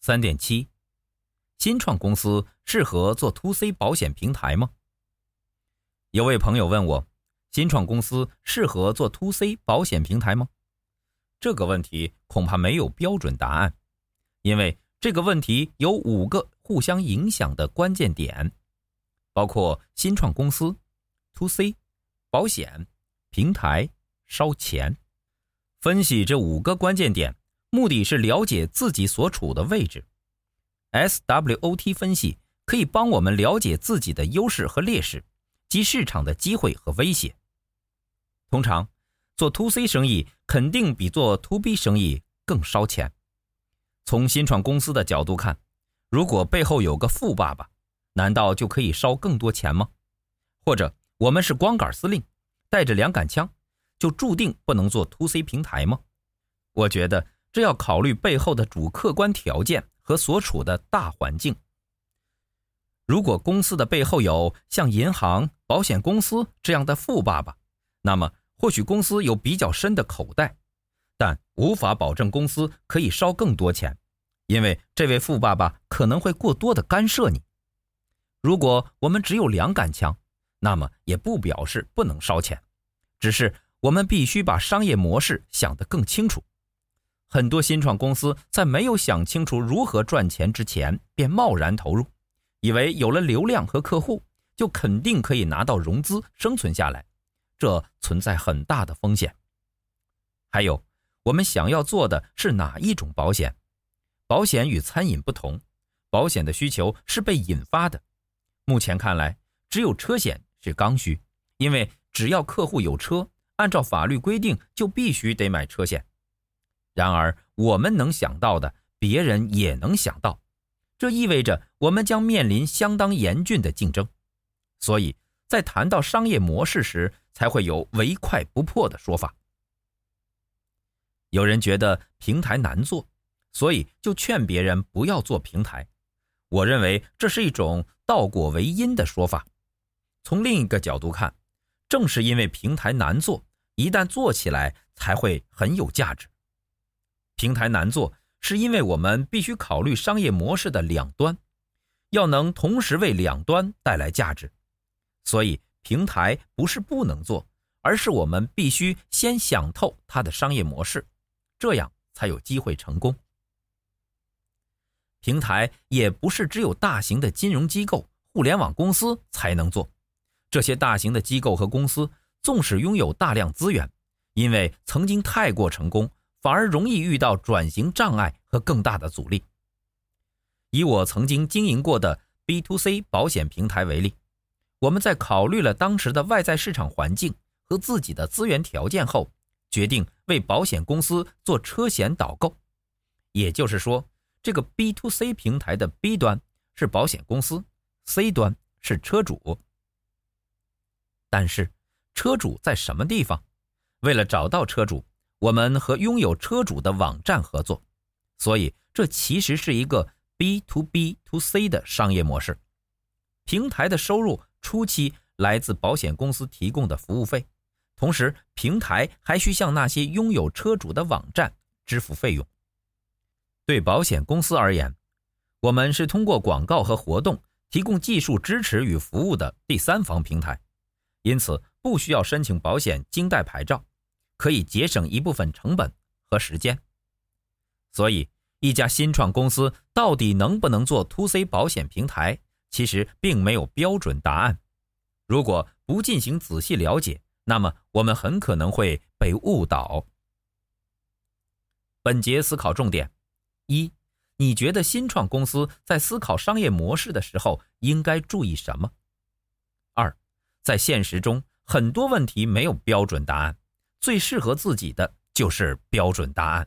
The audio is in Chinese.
三点七，新创公司适合做 To C 保险平台吗？有位朋友问我，新创公司适合做 To C 保险平台吗？这个问题恐怕没有标准答案，因为这个问题有五个互相影响的关键点，包括新创公司、To C、保险、平台、烧钱。分析这五个关键点，目的是了解自己所处的位置。SWOT 分析可以帮我们了解自己的优势和劣势，及市场的机会和威胁。通常，做 To C 生意肯定比做 To B 生意更烧钱。从新创公司的角度看，如果背后有个富爸爸，难道就可以烧更多钱吗？或者我们是光杆司令，带着两杆枪，就注定不能做 To C 平台吗？我觉得这要考虑背后的主客观条件和所处的大环境。如果公司的背后有像银行、保险公司这样的富爸爸，那么。或许公司有比较深的口袋，但无法保证公司可以烧更多钱，因为这位富爸爸可能会过多的干涉你。如果我们只有两杆枪，那么也不表示不能烧钱，只是我们必须把商业模式想得更清楚。很多新创公司在没有想清楚如何赚钱之前，便贸然投入，以为有了流量和客户，就肯定可以拿到融资生存下来。这存在很大的风险。还有，我们想要做的是哪一种保险？保险与餐饮不同，保险的需求是被引发的。目前看来，只有车险是刚需，因为只要客户有车，按照法律规定就必须得买车险。然而，我们能想到的，别人也能想到，这意味着我们将面临相当严峻的竞争。所以在谈到商业模式时，才会有唯快不破的说法。有人觉得平台难做，所以就劝别人不要做平台。我认为这是一种倒果为因的说法。从另一个角度看，正是因为平台难做，一旦做起来才会很有价值。平台难做，是因为我们必须考虑商业模式的两端，要能同时为两端带来价值，所以。平台不是不能做，而是我们必须先想透它的商业模式，这样才有机会成功。平台也不是只有大型的金融机构、互联网公司才能做，这些大型的机构和公司纵使拥有大量资源，因为曾经太过成功，反而容易遇到转型障碍和更大的阻力。以我曾经经营过的 B to C 保险平台为例。我们在考虑了当时的外在市场环境和自己的资源条件后，决定为保险公司做车险导购。也就是说，这个 B to C 平台的 B 端是保险公司，C 端是车主。但是，车主在什么地方？为了找到车主，我们和拥有车主的网站合作，所以这其实是一个 B to B to C 的商业模式。平台的收入。初期来自保险公司提供的服务费，同时平台还需向那些拥有车主的网站支付费用。对保险公司而言，我们是通过广告和活动提供技术支持与服务的第三方平台，因此不需要申请保险经带牌照，可以节省一部分成本和时间。所以，一家新创公司到底能不能做 To C 保险平台？其实并没有标准答案。如果不进行仔细了解，那么我们很可能会被误导。本节思考重点：一、你觉得新创公司在思考商业模式的时候应该注意什么？二、在现实中，很多问题没有标准答案，最适合自己的就是标准答案。